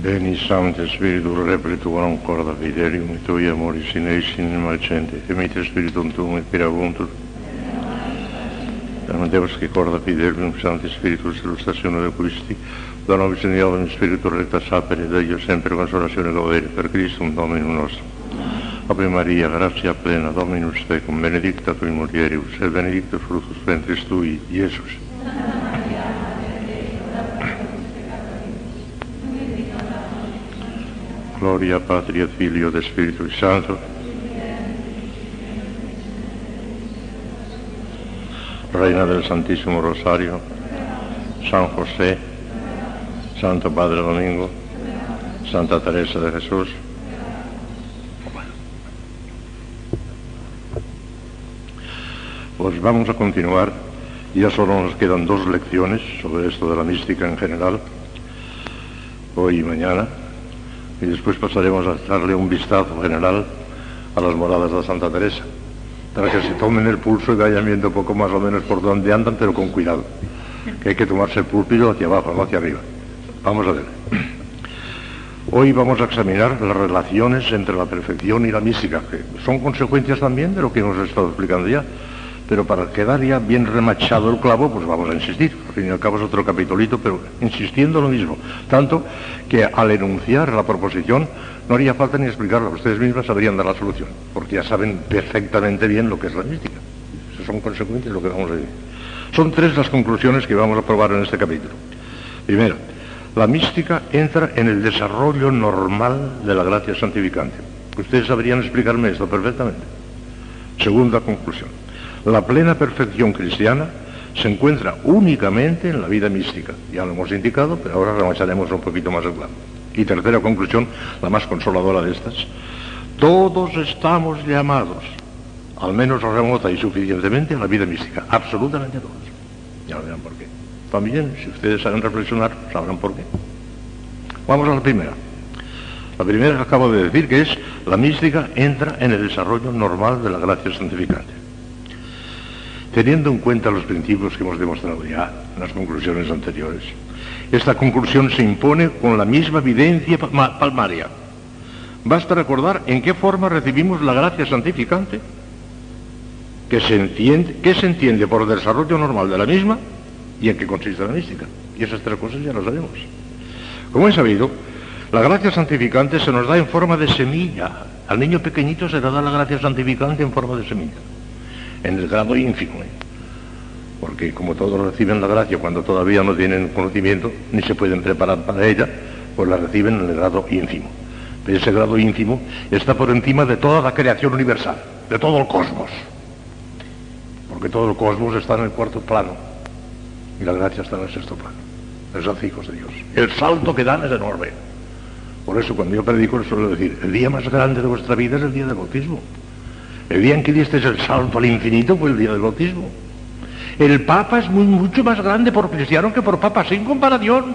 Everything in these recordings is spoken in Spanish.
Μπαίνει η σάμτε σπίριτου ρέπλη του γονόν κόρδα φιδέριου με το ίδια μόλις συνέχει στην ημαρτσέντε. Θεμείτε σπίριτον του με πυραγούν του. Τα μετέβασα και κόρδα φιδέριου με σάμτε σπίριτου σε λουστασίων ο δεκουίστη. Τα νόμιση διάδομη σπίριτου ρέπτα σάπερε δε γιος έμπεργο σ' ορασίων εγώ δέρι. Περ Κρίστον δόμινου νόστο. Απή Μαρία γράψια πλένα δόμινου στέκου. Μενεδίκτα του ημουργέριου σε βενεδίκτος φρούθος πέντρης του Ιησούς. Amen. Gloria Patri et Filio et Spiritus Santo. Reina del Santísimo Rosario, San José, Santo Padre Domingo, Santa Teresa de Jesús. Pues vamos a continuar. Ya solo nos quedan dos lecciones sobre esto de la mística en general, hoy y mañana y después pasaremos a darle un vistazo general a las moradas de Santa Teresa, para que se tomen el pulso y vayan viendo poco más o menos por dónde andan, pero con cuidado, que hay que tomarse el púlpito hacia abajo, no hacia arriba. Vamos a ver. Hoy vamos a examinar las relaciones entre la perfección y la mística, que son consecuencias también de lo que hemos estado explicando ya pero para quedar ya bien remachado el clavo, pues vamos a insistir. Al fin y al cabo es otro capitolito, pero insistiendo lo mismo. Tanto que al enunciar la proposición no haría falta ni explicarla, ustedes mismas sabrían dar la solución, porque ya saben perfectamente bien lo que es la mística. Son consecuencias de lo que vamos a decir. Son tres las conclusiones que vamos a probar en este capítulo. Primero, la mística entra en el desarrollo normal de la gracia santificante. Ustedes sabrían explicarme esto perfectamente. Segunda conclusión la plena perfección cristiana se encuentra únicamente en la vida mística. Ya lo hemos indicado, pero ahora remacharemos un poquito más el plan. Y tercera conclusión, la más consoladora de estas. Todos estamos llamados, al menos remota y suficientemente, a la vida mística. Absolutamente todos. Ya lo verán por qué. También, si ustedes saben reflexionar, sabrán por qué. Vamos a la primera. La primera que acabo de decir, que es la mística entra en el desarrollo normal de la gracia santificante. Teniendo en cuenta los principios que hemos demostrado ya en las conclusiones anteriores, esta conclusión se impone con la misma evidencia palmaria. Basta recordar en qué forma recibimos la gracia santificante, que se entiende, qué se entiende por desarrollo normal de la misma y en qué consiste la mística. Y esas tres cosas ya lo sabemos. Como he sabido, la gracia santificante se nos da en forma de semilla. Al niño pequeñito se le da la gracia santificante en forma de semilla en el grado ínfimo. ¿eh? Porque como todos reciben la gracia cuando todavía no tienen conocimiento, ni se pueden preparar para ella, pues la reciben en el grado ínfimo. Pero ese grado ínfimo está por encima de toda la creación universal, de todo el cosmos. Porque todo el cosmos está en el cuarto plano y la gracia está en el sexto plano. Es hijos de Dios. El salto que dan es enorme. Por eso cuando yo predico suelo decir, el día más grande de vuestra vida es el día del bautismo. El día en que diste el salto al infinito fue el día del bautismo. El Papa es muy, mucho más grande por cristiano que por Papa, sin comparación.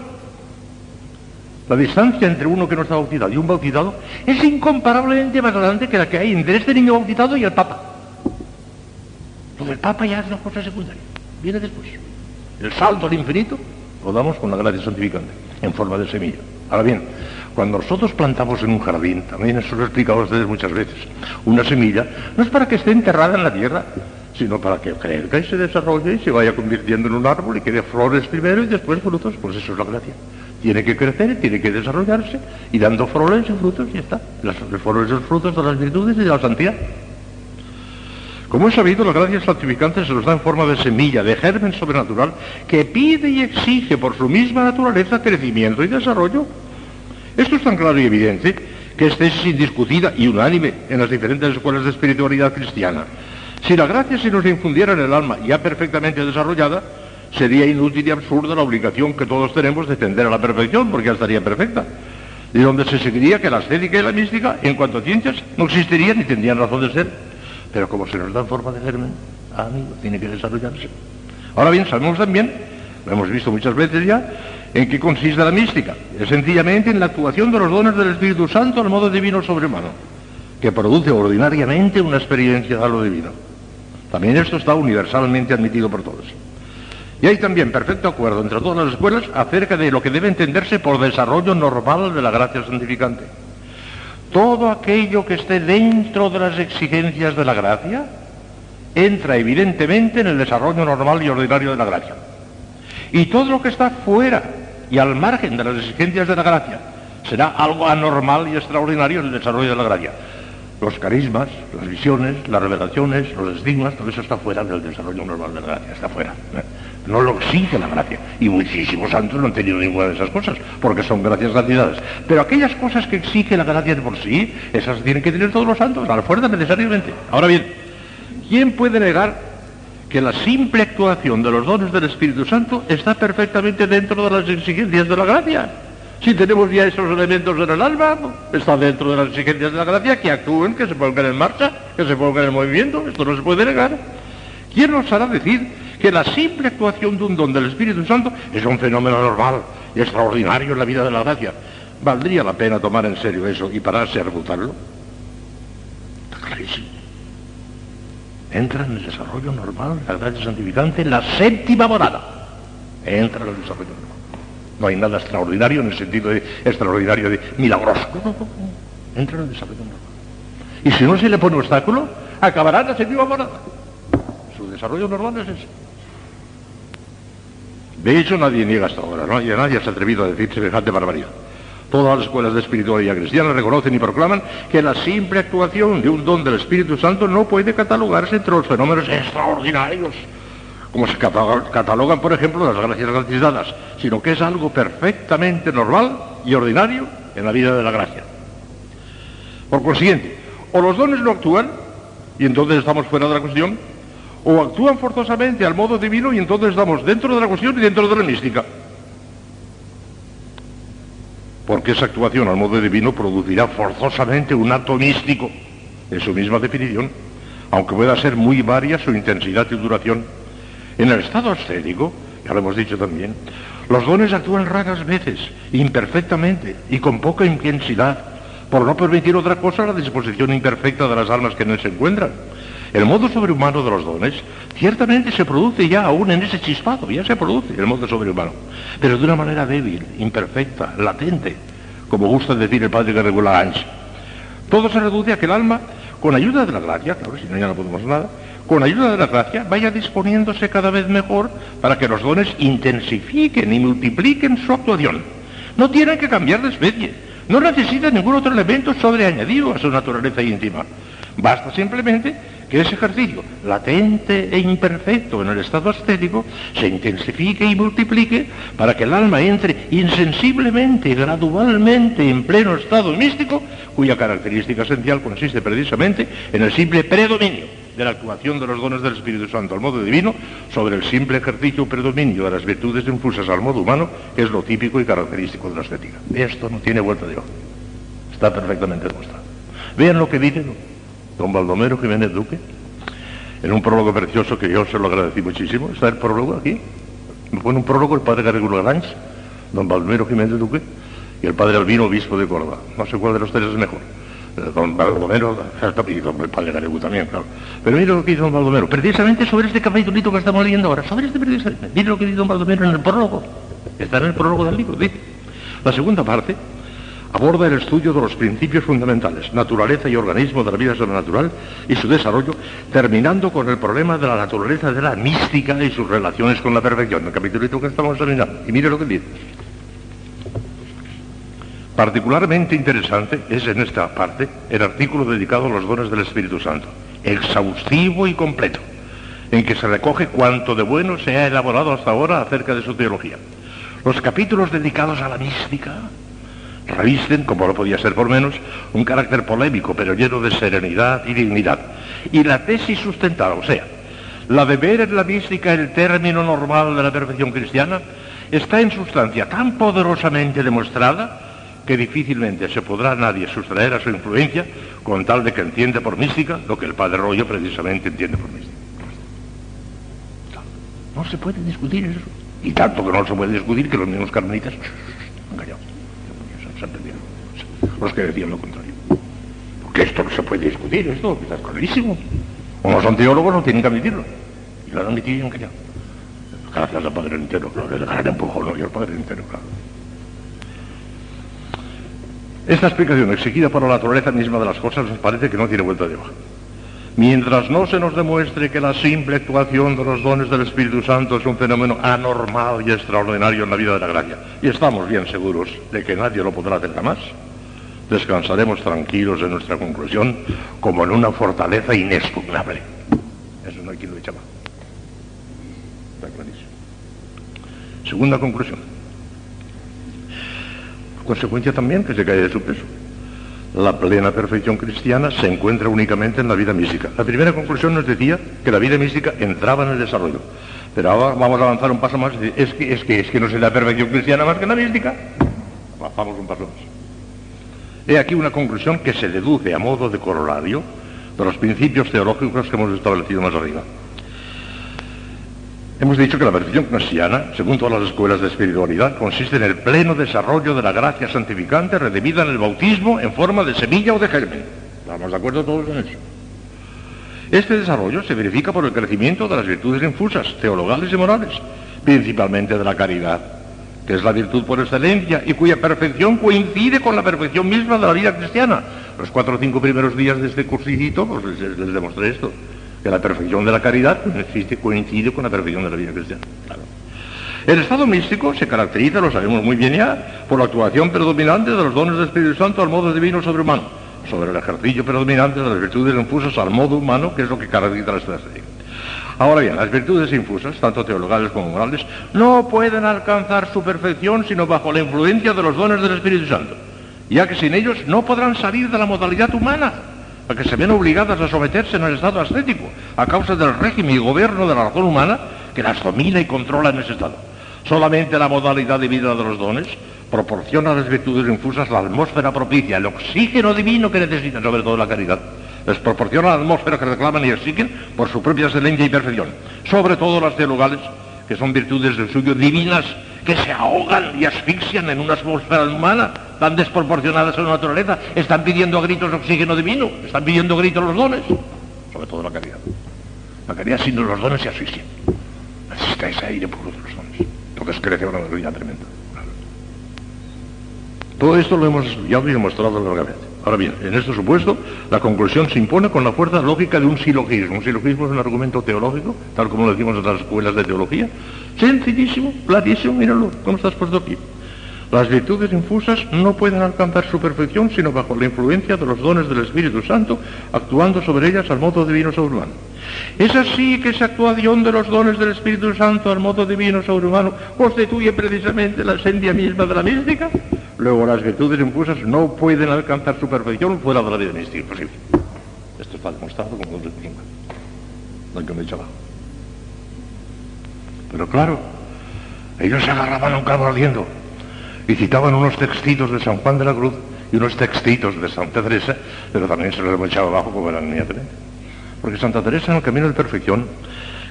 La distancia entre uno que no está bautizado y un bautizado es incomparablemente más grande que la que hay entre este niño bautizado y el Papa. Lo del Papa ya es una cosa secundaria, viene después. El salto al infinito lo damos con la gracia santificante, en forma de semilla. Ahora bien, cuando nosotros plantamos en un jardín, también eso lo he explicado a ustedes muchas veces, una semilla no es para que esté enterrada en la tierra, sino para que crezca y se desarrolle y se vaya convirtiendo en un árbol y que dé flores primero y después frutos. Pues eso es la gracia. Tiene que crecer, tiene que desarrollarse y dando flores y frutos y está. Las flores y los frutos de las virtudes y de la santidad. Como he sabido, la gracia santificante se nos da en forma de semilla, de germen sobrenatural, que pide y exige por su misma naturaleza crecimiento y desarrollo. Esto es tan claro y evidente que es indiscutida y unánime en las diferentes escuelas de espiritualidad cristiana. Si la gracia se nos infundiera en el alma ya perfectamente desarrollada, sería inútil y absurda la obligación que todos tenemos de tender a la perfección, porque ya estaría perfecta. De donde se seguiría que la estética y la mística, en cuanto a ciencias, no existirían ni tendrían razón de ser. Pero como se nos da en forma de germen, amigo, tiene que desarrollarse. Ahora bien, sabemos también, lo hemos visto muchas veces ya, ¿En qué consiste la mística? Es sencillamente en la actuación de los dones del Espíritu Santo al modo divino sobrehumano, que produce ordinariamente una experiencia de lo divino. También esto está universalmente admitido por todos. Y hay también perfecto acuerdo entre todas las escuelas acerca de lo que debe entenderse por desarrollo normal de la gracia santificante. Todo aquello que esté dentro de las exigencias de la gracia entra evidentemente en el desarrollo normal y ordinario de la gracia. Y todo lo que está fuera y al margen de las exigencias de la gracia será algo anormal y extraordinario en el desarrollo de la gracia. Los carismas, las visiones, las revelaciones, los estigmas, todo eso está fuera del desarrollo normal de la gracia, está fuera. No lo exige la gracia. Y muchísimos santos no han tenido ninguna de esas cosas, porque son gracias gratuitas. Pero aquellas cosas que exige la gracia de por sí, esas tienen que tener todos los santos, a la fuerza necesariamente. Ahora bien, ¿quién puede negar que la simple actuación de los dones del Espíritu Santo está perfectamente dentro de las exigencias de la gracia? Si tenemos ya esos elementos en el alma, está dentro de las exigencias de la gracia, que actúen, que se pongan en marcha, que se pongan en movimiento, esto no se puede negar. ¿Quién nos hará decir que la simple actuación de un don del Espíritu Santo es un fenómeno normal y extraordinario en la vida de la gracia. ¿Valdría la pena tomar en serio eso y pararse a refutarlo? Está clarísimo. Entra en el desarrollo normal la gracia santificante la séptima morada. Entra en el desarrollo normal. No hay nada extraordinario en el sentido de extraordinario de milagroso. Entra en el desarrollo normal. Y si no se le pone obstáculo, acabará en la séptima morada. Su desarrollo normal es ese. De hecho, nadie niega hasta ahora, ¿no? Y nadie se ha atrevido a decir semejante barbaridad. Todas las escuelas de espiritualidad cristiana reconocen y proclaman que la simple actuación de un don del Espíritu Santo no puede catalogarse entre los fenómenos extraordinarios, como se catalogan, por ejemplo, las gracias gratis dadas, sino que es algo perfectamente normal y ordinario en la vida de la gracia. Por consiguiente, o los dones no actúan, y entonces estamos fuera de la cuestión, o actúan forzosamente al modo divino y entonces estamos dentro de la cuestión y dentro de la mística. Porque esa actuación al modo divino producirá forzosamente un acto místico, en su misma definición, aunque pueda ser muy varia su intensidad y duración. En el estado ascético, ya lo hemos dicho también, los dones actúan raras veces, imperfectamente y con poca intensidad, por no permitir otra cosa la disposición imperfecta de las almas que en él se encuentran. El modo sobrehumano de los dones ciertamente se produce ya aún en ese chispado, ya se produce el modo sobrehumano, pero de una manera débil, imperfecta, latente, como gusta decir el padre que regula Ange. Todo se reduce a que el alma, con ayuda de la gracia, claro, si no ya no podemos nada, con ayuda de la gracia vaya disponiéndose cada vez mejor para que los dones intensifiquen y multipliquen su actuación. No tienen que cambiar de especie, no necesitan ningún otro elemento sobreañadido a su naturaleza íntima. Basta simplemente que ese ejercicio latente e imperfecto en el estado ascético se intensifique y multiplique para que el alma entre insensiblemente, gradualmente en pleno estado místico, cuya característica esencial consiste precisamente en el simple predominio de la actuación de los dones del Espíritu Santo al modo divino sobre el simple ejercicio predominio de las virtudes infusas al modo humano, que es lo típico y característico de la estética. Esto no tiene vuelta de hoja. Está perfectamente demostrado. Vean lo que dice don Baldomero Jiménez Duque, en un prólogo precioso que yo se lo agradecí muchísimo. Está el prólogo aquí. Me pone un prólogo el padre Garrigulo Galanch, don Baldomero Jiménez Duque, y el padre Albino, obispo de Córdoba. No sé cuál de los tres es mejor. Eh, don Baldomero, y el padre Garrigulo también, claro. Pero mire lo que dice don Baldomero, precisamente sobre este capítulito que estamos leyendo ahora, sobre este precisamente. Mire lo que dice don Baldomero en el prólogo. Está en el prólogo del libro, dice. La segunda parte aborda el estudio de los principios fundamentales, naturaleza y organismo de la vida sobrenatural y su desarrollo, terminando con el problema de la naturaleza de la mística y sus relaciones con la perfección, el capítulo que estamos terminando. Y mire lo que dice. Particularmente interesante es en esta parte el artículo dedicado a los dones del Espíritu Santo, exhaustivo y completo, en que se recoge cuanto de bueno se ha elaborado hasta ahora acerca de su teología. Los capítulos dedicados a la mística, revisten, como no podía ser por menos, un carácter polémico, pero lleno de serenidad y dignidad. Y la tesis sustentada, o sea, la de ver en la mística el término normal de la perfección cristiana, está en sustancia tan poderosamente demostrada que difícilmente se podrá nadie sustraer a su influencia con tal de que entiende por mística lo que el padre Rollo precisamente entiende por mística. No se puede discutir eso. Y tanto que no se puede discutir que los mismos carmelitas han callado los que decían lo contrario. Porque esto no se puede discutir, esto está clarísimo. Como son teólogos no tienen que admitirlo. Y lo han admitido y han callado. Gracias al Padre entero, claro, el gran empujón, y el Padre entero, claro. Esta explicación exigida por la naturaleza misma de las cosas nos parece que no tiene vuelta de hoja. Mientras no se nos demuestre que la simple actuación de los dones del Espíritu Santo es un fenómeno anormal y extraordinario en la vida de la gracia, y estamos bien seguros de que nadie lo podrá hacer jamás, descansaremos tranquilos en nuestra conclusión como en una fortaleza inexpugnable. Eso no hay quien lo eche más. Está clarísimo. Segunda conclusión. Consecuencia también que se cae de su peso. La plena perfección cristiana se encuentra únicamente en la vida mística. La primera conclusión nos decía que la vida mística entraba en el desarrollo. Pero ahora vamos a avanzar un paso más. Es que, es que, es que no se la perfección cristiana más que en la mística. Avanzamos un paso más. He aquí una conclusión que se deduce a modo de corolario de los principios teológicos que hemos establecido más arriba. Hemos dicho que la perfección cristiana, según todas las escuelas de espiritualidad, consiste en el pleno desarrollo de la gracia santificante redimida en el bautismo en forma de semilla o de germen. ¿Estamos de acuerdo todos en eso? Este desarrollo se verifica por el crecimiento de las virtudes infusas, teologales y morales, principalmente de la caridad, que es la virtud por excelencia y cuya perfección coincide con la perfección misma de la vida cristiana. Los cuatro o cinco primeros días de este cursillito, pues les, demostré esto que la perfección de la caridad existe, coincide con la perfección de la vida cristiana. El estado místico se caracteriza, lo sabemos muy bien ya, por la actuación predominante de los dones del Espíritu Santo al modo divino sobrehumano, sobre el ejercicio predominante de las virtudes infusas al modo humano, que es lo que caracteriza la estrategia. Ahora bien, las virtudes infusas, tanto teologales como morales, no pueden alcanzar su perfección sino bajo la influencia de los dones del Espíritu Santo, ya que sin ellos no podrán salir de la modalidad humana a que se ven obligadas a someterse en el estado ascético, a causa del régimen y gobierno de la razón humana que las domina y controla en ese estado. Solamente la modalidad de vida de los dones proporciona a las virtudes infusas la atmósfera propicia, el oxígeno divino que necesitan, sobre todo la caridad. Les proporciona la atmósfera que reclaman y exigen por su propia excelencia y perfección. Sobre todo las teologales, que son virtudes del suyo divinas, que se ahogan y asfixian en una atmósfera humana tan desproporcionadas a la naturaleza, están pidiendo a gritos oxígeno divino, están pidiendo a gritos los dones, sobre todo la caridad. La caridad sin los dones se asfixia. Necesita ese aire puro de los dones. Entonces crece una alegría tremenda. Todo esto lo hemos estudiado y demostrado largamente. Ahora bien, en este supuesto, la conclusión se impone con la fuerza lógica de un silogismo. Un silogismo es un argumento teológico, tal como lo decimos en las escuelas de teología. Sencillísimo, clarísimo, míralo, cómo estás puesto aquí. Las virtudes infusas no pueden alcanzar su perfección sino bajo la influencia de los dones del Espíritu Santo, actuando sobre ellas al modo divino sobrehumano. Es así que esa actuación de los dones del Espíritu Santo al modo divino sobrehumano constituye precisamente la esencia misma de la mística. Luego las virtudes infusas no pueden alcanzar su perfección fuera de la vida mística. Imposible. Esto está demostrado dos No hay que me abajo. Pero claro, ellos se agarraban a un cabo ardiendo y citaban unos textitos de San Juan de la Cruz y unos textitos de Santa Teresa, pero también se los echaba abajo como eran inmediatamente. Porque Santa Teresa en el camino de perfección,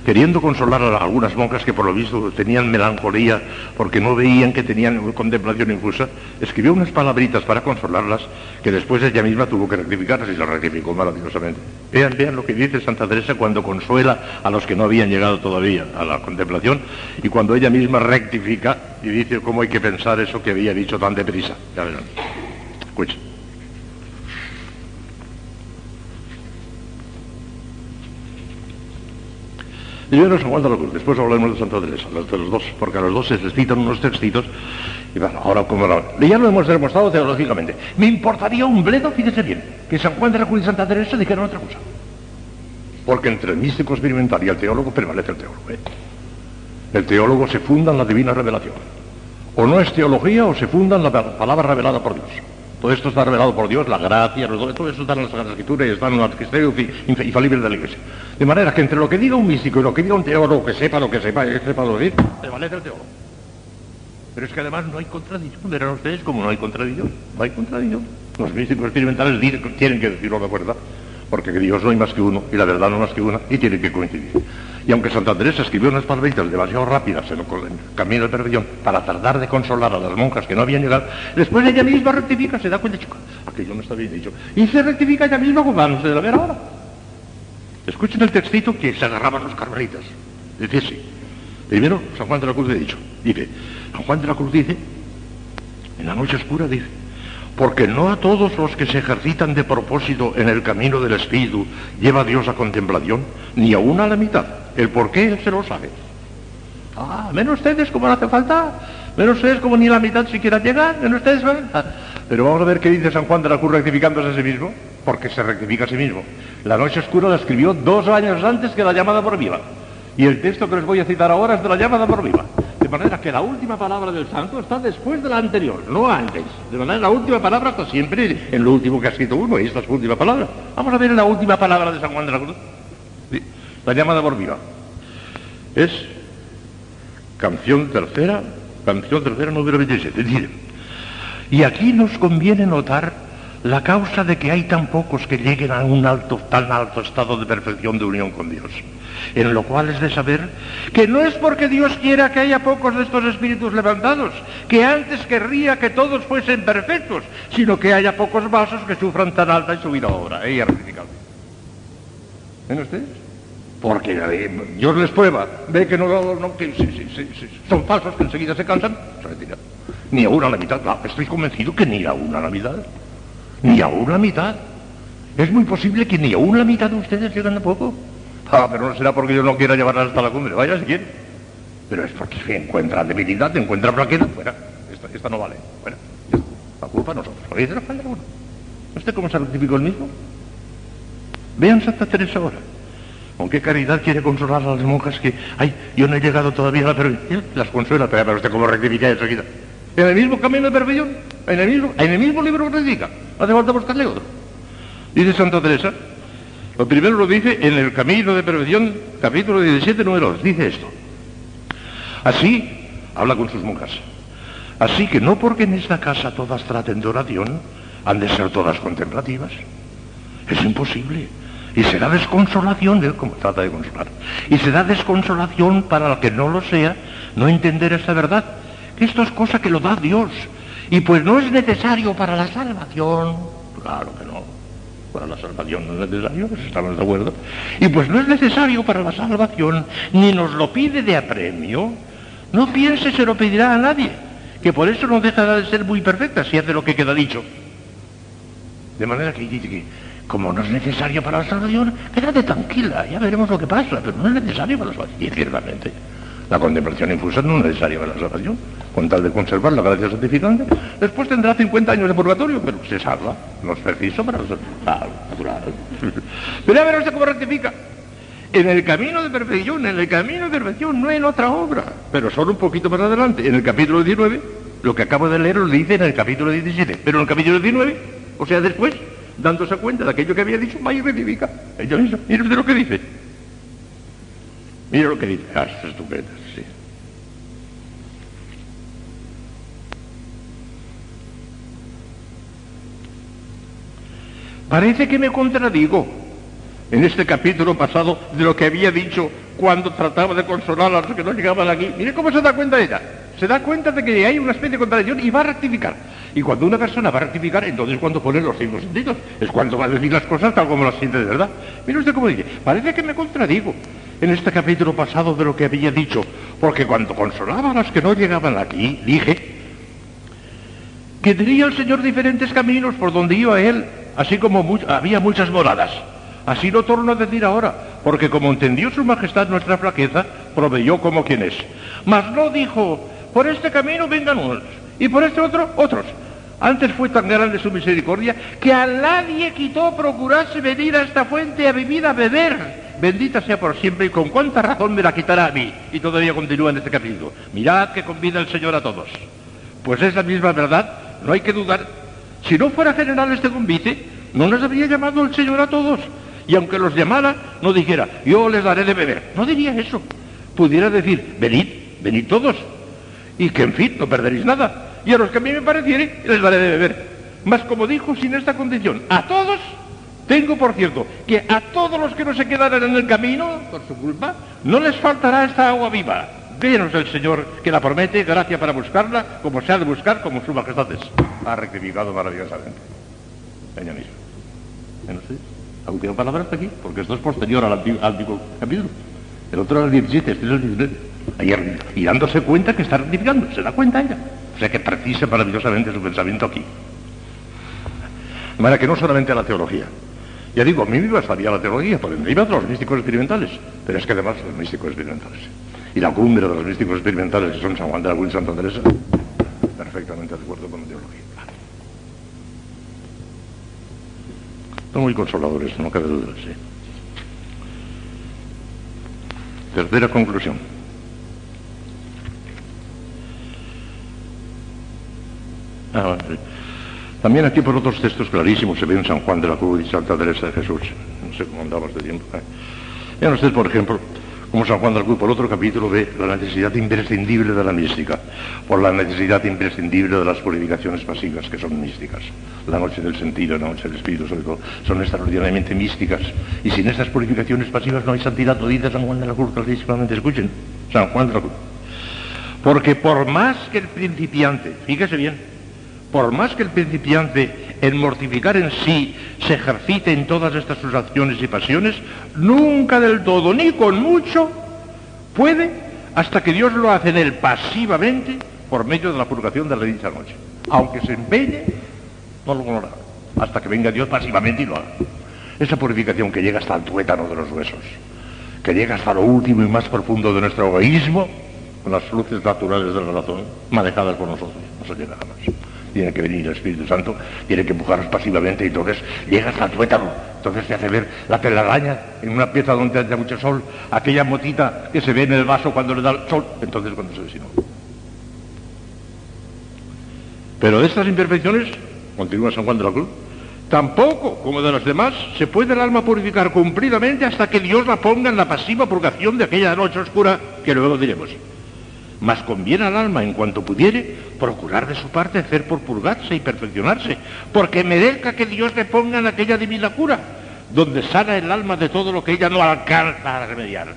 queriendo consolar a algunas monjas que por lo visto tenían melancolía porque no veían que tenían contemplación infusa, escribió unas palabritas para consolarlas que después ella misma tuvo que rectificarlas y las rectificó maravillosamente. Vean, vean lo que dice Santa Teresa cuando consuela a los que no habían llegado todavía a la contemplación y cuando ella misma rectifica y dice cómo hay que pensar eso que había dicho tan deprisa. Ya verán. Escuchen. No San Juan de la Cruz, después hablaremos de Santa Teresa, de los dos, porque a los dos se les citan unos textitos, y bueno, ahora como. Ya lo hemos demostrado teológicamente. Me importaría un bledo, fíjese bien, que San Juan de la Cruz y Santa Teresa dijeran otra cosa. Porque entre el místico experimental y el teólogo prevalece el teólogo. ¿eh? El teólogo se funda en la divina revelación. O no es teología o se funda en la palabra revelada por Dios. Todo esto está revelado por Dios, la gracia, todo esto está en la Sagrada Escritura y está en el magisterio infalible de la Iglesia. De manera que entre lo que diga un místico y lo que diga un teólogo, que sepa lo que sepa, que sepa lo decir, prevalece el teólogo. Pero es que además no hay contradicción, verán ustedes como no hay contradicción, no hay contradicción. Los místicos experimentales tienen que decirlo de verdad, porque Dios no hay más que uno y la verdad no más que una y tienen que coincidir. Y aunque Santa Teresa escribió unas palabritas demasiado rápidas en el camino de perdición para tratar de consolar a las monjas que no habían llegado, después ella misma rectifica, se da cuenta, chico, aquello no está bien dicho. Y se rectifica ella misma como vamos a ver ahora. Escuchen el textito que se agarraban los carmelitas. Dice así. Primero, San Juan de la Cruz he dicho. Dice, San Juan de la Cruz dice, en la noche oscura dice, porque no a todos los que se ejercitan de propósito en el camino del Espíritu lleva Dios a contemplación, ni aún a la mitad. El por qué se lo sabe. Ah, menos ustedes como no hace falta, menos ustedes como ni la mitad siquiera llegan, menos ustedes. Ah, pero vamos a ver qué dice San Juan de la Cruz rectificándose a sí mismo, porque se rectifica a sí mismo. La noche oscura la escribió dos años antes que la llamada por viva. Y el texto que les voy a citar ahora es de la llamada por viva. De manera que la última palabra del santo está después de la anterior, no antes. De manera que la última palabra está siempre en lo último que ha escrito uno, y esta es su última palabra. Vamos a ver la última palabra de San Juan de la Cruz. La llamada por viva. Es canción tercera, canción tercera, número 27. Dice, y aquí nos conviene notar la causa de que hay tan pocos que lleguen a un alto, tan alto estado de perfección de unión con Dios. En lo cual es de saber que no es porque Dios quiera que haya pocos de estos espíritus levantados, que antes querría que todos fuesen perfectos, sino que haya pocos vasos que sufran tan alta y subida obra. Rectificable. ¿Ven ustedes? Porque eh, Dios les prueba, ve que no, son falsos, que enseguida se cansan, se retiran. Ni a una mitad. estoy convencido que ni a una mitad. Ni a una mitad. Es muy posible que ni a una mitad de ustedes lleguen a poco. Ah, pero no será porque yo no quiera llevarlas hasta la cumbre. Vaya si quiere. Pero es porque si encuentra debilidad, encuentra flaqueza, fuera. Esta, esta no vale. Fuera. La culpa a nosotros. Lo dice la falta uno. ¿Usted cómo se rectificó el mismo? Vean Santa Teresa ahora. ¿Con qué caridad quiere consolar a las monjas que, ay, yo no he llegado todavía a la perfección? Las consuela, pero usted cómo rectifica enseguida. En el mismo camino de perfección, en el mismo, en el mismo libro que rectifica. No hace falta buscarle otro. Dice Santa Teresa, lo primero lo dice en el camino de perfección, capítulo 17, número 2. Dice esto. Así, habla con sus monjas. Así que no porque en esta casa todas traten de oración, han de ser todas contemplativas. Es imposible. Y será desconsolación, de como trata de consolar. Y será desconsolación para el que no lo sea, no entender esta verdad. Que esto es cosa que lo da Dios. Y pues no es necesario para la salvación. Claro que no. Para la salvación no es necesario, estamos de acuerdo. Y pues no es necesario para la salvación, ni nos lo pide de apremio. No piense se lo pedirá a nadie, que por eso no dejará de ser muy perfecta si hace lo que queda dicho. De manera que dice que como no es necesario para la salvación, quédate tranquila, ya veremos lo que pasa, pero no es necesario para la salvación. Y ciertamente, la contemplación infusa no es necesaria para la salvación, con tal de conservar la gracia santificante. Después tendrá 50 años de purgatorio, pero se salva. No es preciso para la salvación. natural. Pero a ver usted cómo rectifica. En el camino de perfección, en el camino de perfección, no en otra obra, pero solo un poquito más adelante, en el capítulo 19, lo que acabo de leer lo dice en el capítulo 17, pero en el capítulo 19, o sea, después, dándose cuenta de aquello que había dicho, va rectifica. Ella misma. Mire usted lo que dice. Mire lo que dice. Ah, es estupendo, sí. Parece que me contradigo en este capítulo pasado de lo que había dicho cuando trataba de consolar a los que no llegaban aquí. Mire cómo se da cuenta ella. Se da cuenta de que hay una especie de contradicción y va a rectificar. Y cuando una persona va a rectificar, entonces es cuando pone los cinco sentidos. Es cuando va a decir las cosas tal como las siente de verdad. Mire usted cómo dice. Parece que me contradigo en este capítulo pasado de lo que había dicho. Porque cuando consolaba a los que no llegaban aquí, dije que tenía el Señor diferentes caminos por donde iba Él, así como había muchas moradas. Así lo torno a decir ahora, porque como entendió su majestad nuestra flaqueza, proveyó como quien es. Mas no dijo, por este camino vengan unos, y por este otro, otros. Antes fue tan grande su misericordia que a nadie quitó procurarse venir a esta fuente a vivir, a beber. Bendita sea por siempre y con cuánta razón me la quitará a mí. Y todavía continúa en este capítulo. Mirad que convida el Señor a todos. Pues es la misma verdad, no hay que dudar. Si no fuera general este convite, no les habría llamado el Señor a todos. Y aunque los llamara, no dijera, yo les daré de beber. No diría eso. Pudiera decir, venid, venid todos. Y que en fin, no perderéis nada y a los que a mí me pareciere les daré de beber. Mas como dijo, sin esta condición, a todos, tengo por cierto, que a todos los que no se quedaran en el camino, por su culpa, no les faltará esta agua viva. Déjenos el Señor que la promete, gracia para buscarla, como se ha de buscar, como su majestad es. Ha rectificado maravillosamente. Ella misma. No sé, la última palabra está aquí, porque esto es posterior al antiguo, capítulo. El otro era el 17, este es el 19. Y, dándose cuenta que está rectificando, se da cuenta ella. O sea que precisa maravillosamente su pensamiento aquí. De manera que no solamente la teología. Ya digo, a mí me bastaría la teología, por ende iba a los místicos experimentales, pero es que además los místicos experimentales. Y la cumbre de los místicos experimentales, que son San Juan de la Cruz y Santa Teresa, perfectamente de acuerdo con la teología. Son muy consoladores, no cabe duda, sí. Tercera conclusión. Ah, También aquí por otros textos clarísimos se ve en San Juan de la Cruz y Santa Teresa de Jesús. No sé cómo andabas de tiempo. ¿eh? Vean ustedes, por ejemplo, como San Juan de la Cruz, por otro capítulo, ve la necesidad imprescindible de la mística, por la necesidad imprescindible de las purificaciones pasivas, que son místicas. La noche del sentido, la noche del espíritu, sobre todo, son extraordinariamente místicas. Y sin estas purificaciones pasivas no hay santidad, lo dice San Juan de la Cruz clarísimamente. Escuchen, San Juan de la Cruz. Porque por más que el principiante, fíjese bien, por más que el principiante en mortificar en sí se ejercite en todas estas sus acciones y pasiones, nunca del todo, ni con mucho, puede hasta que Dios lo hace en él pasivamente por medio de la purgación de la dicha noche. Aunque se empeñe, no lo logrará, hasta que venga Dios pasivamente y lo haga. Esa purificación que llega hasta el tuétano de los huesos, que llega hasta lo último y más profundo de nuestro egoísmo, con las luces naturales de la razón, manejadas por nosotros, no se llega jamás tiene que venir el Espíritu Santo, tiene que empujarnos pasivamente y entonces llega hasta el tuétano, entonces te hace ver la telaraña en una pieza donde haya mucho sol, aquella motita que se ve en el vaso cuando le da el sol, entonces cuando se desinó. Pero de estas imperfecciones, continúa San Juan de la Cruz, tampoco, como de las demás, se puede el alma purificar cumplidamente hasta que Dios la ponga en la pasiva purgación de aquella noche oscura que luego diremos. Mas conviene al alma, en cuanto pudiere, procurar de su parte hacer por purgarse y perfeccionarse, porque merezca que Dios le ponga en aquella divina cura, donde sana el alma de todo lo que ella no alcanza a remediar.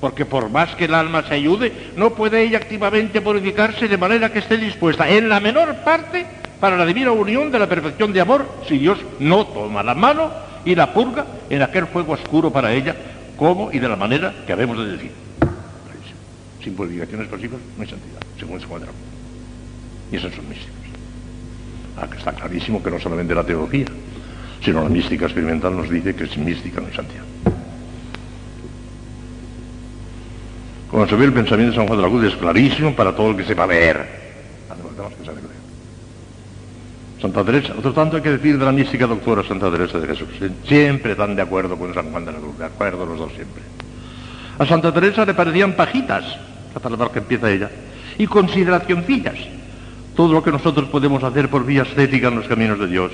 Porque por más que el alma se ayude, no puede ella activamente purificarse de manera que esté dispuesta, en la menor parte, para la divina unión de la perfección de amor, si Dios no toma la mano y la purga en aquel fuego oscuro para ella, como y de la manera que habemos de decir sin purificaciones pasivas no hay santidad, según se cuadra. Y esos son místicos. Ah, que está clarísimo que no solamente la teología, sino la mística experimental nos dice que sin mística no hay santidad. Cuando se ve el pensamiento de San Juan de la Cruz es clarísimo para todo el que sepa leer. Santa Teresa, otro tanto hay que decir de la mística doctora Santa Teresa de Jesús. Siempre están de acuerdo con San Juan de la Cruz, de acuerdo los dos siempre. A Santa Teresa le parecían pajitas la palabra que empieza ella, y consideracioncillas, todo lo que nosotros podemos hacer por vía estética en los caminos de Dios,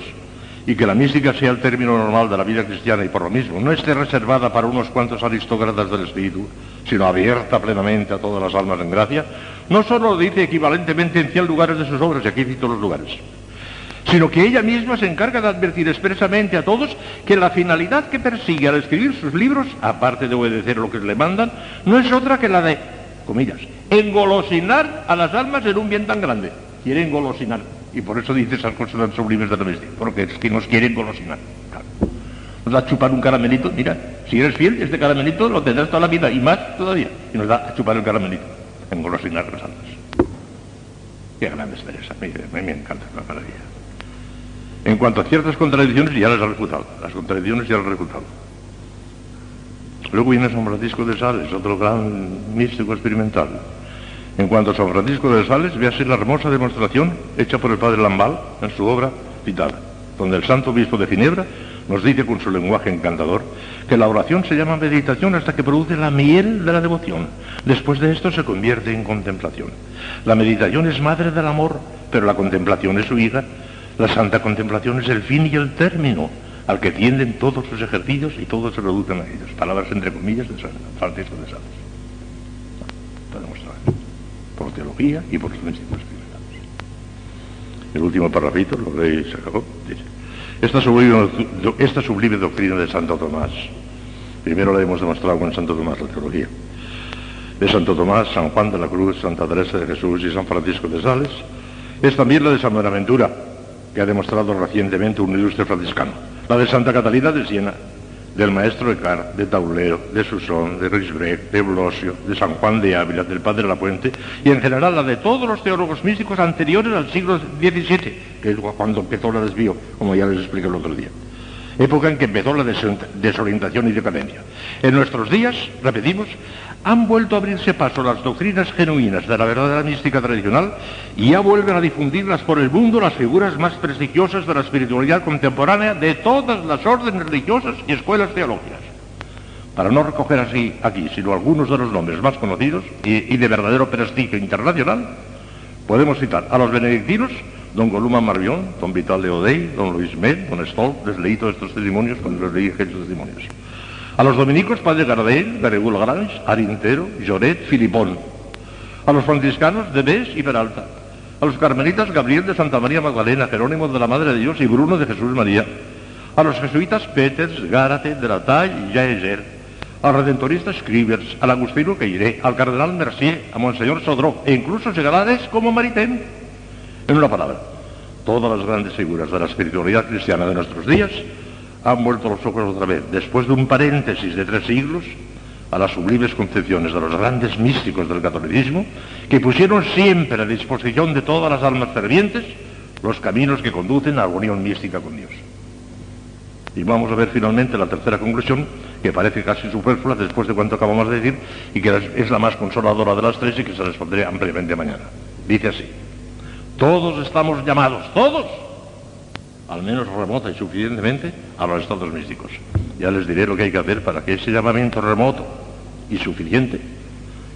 y que la mística sea el término normal de la vida cristiana y por lo mismo no esté reservada para unos cuantos aristócratas del espíritu, sino abierta plenamente a todas las almas en gracia, no solo lo dice equivalentemente en cien lugares de sus obras, y aquí cito los lugares, sino que ella misma se encarga de advertir expresamente a todos que la finalidad que persigue al escribir sus libros, aparte de obedecer lo que le mandan, no es otra que la de comillas, engolosinar a las almas en un bien tan grande. Quiere engolosinar. Y por eso dice esas cosas tan sublimes de la bestia, porque es que nos quiere engolosinar. Nos da a chupar un caramelito, mira, si eres fiel, este caramelito lo tendrás toda la vida y más todavía. Y nos da a chupar el caramelito, engolosinar las almas. Qué grande es Teresa, me, me encanta la maravilla. En cuanto a ciertas contradicciones, ya las ha refutado. Las contradicciones ya las ha refutado. Luego viene San Francisco de Sales, otro gran místico experimental. En cuanto a San Francisco de Sales, véase la hermosa demostración hecha por el padre Lambal en su obra Vital, donde el santo obispo de Ginebra nos dice con su lenguaje encantador que la oración se llama meditación hasta que produce la miel de la devoción. Después de esto se convierte en contemplación. La meditación es madre del amor, pero la contemplación es su hija. La santa contemplación es el fin y el término al que tienden todos sus ejercicios y todos se reducen a ellos. Palabras entre comillas de San Francisco de Sales. Está demostrado. Por teología y por los místicos experimentales. El último parrafito, lo leí se acabó, dice. Esta sublime, esta sublime doctrina de Santo Tomás, primero la hemos demostrado con Santo Tomás, la teología, de Santo Tomás, San Juan de la Cruz, Santa Teresa de Jesús y San Francisco de Sales, es también la de San Buenaventura, que ha demostrado recientemente un ilustre franciscano la de Santa Catalina de Siena, del maestro Eckhart, de Taulero, de Susón, de Risbrec, de Blosio, de San Juan de Ávila, del Padre La Puente, y en general la de todos los teólogos místicos anteriores al siglo XVII, que es cuando empezó la desvío, como ya les expliqué el otro día. Época en que empezó la desorientación y decadencia. En nuestros días, repetimos, han vuelto a abrirse paso las doctrinas genuinas de la verdadera mística tradicional y ya vuelven a difundirlas por el mundo las figuras más prestigiosas de la espiritualidad contemporánea de todas las órdenes religiosas y escuelas teológicas. Para no recoger así aquí, sino algunos de los nombres más conocidos y, de verdadero prestigio internacional, podemos citar a los benedictinos, don Goluma Marbión, don Vital de Odey, don Luis Med, don Stoll, les leí todos estos testimonios cuando les leí aquellos testimonios. A los dominicos, Padre Gardel, Garegul Grange, Arintero, Lloret, Filipón. A los franciscanos, Debes y Peralta. A los carmelitas, Gabriel de Santa María Magdalena, Jerónimo de la Madre de Dios y Bruno de Jesús María. A los jesuitas, Peters, Gárate, de la Talle y Jaeger. Al redentorista Scribers, al agustino Queiré, al cardenal Mercier, a Monseñor Sodró e incluso segalades como Maritain. En una palabra, todas las grandes figuras de la espiritualidad cristiana de nuestros días han vuelto los ojos otra vez, después de un paréntesis de tres siglos, a las sublimes concepciones de los grandes místicos del catolicismo, que pusieron siempre a disposición de todas las almas fervientes los caminos que conducen a la unión mística con Dios. Y vamos a ver finalmente la tercera conclusión, que parece casi superflua después de cuanto acabamos de decir, y que es la más consoladora de las tres y que se responderé ampliamente mañana. Dice así, todos estamos llamados, todos, al menos remota y suficientemente, a los estados místicos. Ya les diré lo que hay que hacer para que ese llamamiento remoto y suficiente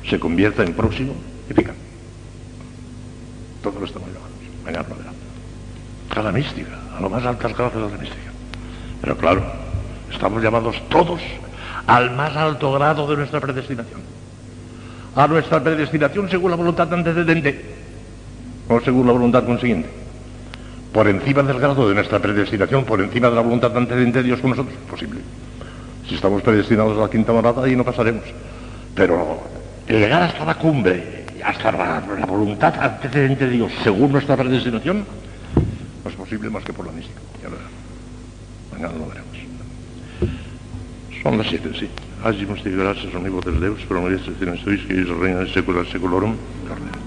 se convierta en próximo y eficaz. Todos estamos llamados. Venga, no, a la mística, a lo más altas gracias de la mística. Pero claro, estamos llamados todos al más alto grado de nuestra predestinación. A nuestra predestinación según la voluntad antecedente, o según la voluntad consiguiente por encima del grado de nuestra predestinación, por encima de la voluntad antecedente de Dios con nosotros, posible. Si estamos predestinados a la quinta morada, ahí no pasaremos. Pero llegar hasta la cumbre, hasta la, voluntad antecedente de Dios, según nuestra predestinación, no es posible más que por la mística. Ya verán. Mañana lo veremos. Son las siete, sí. Gracias, que de.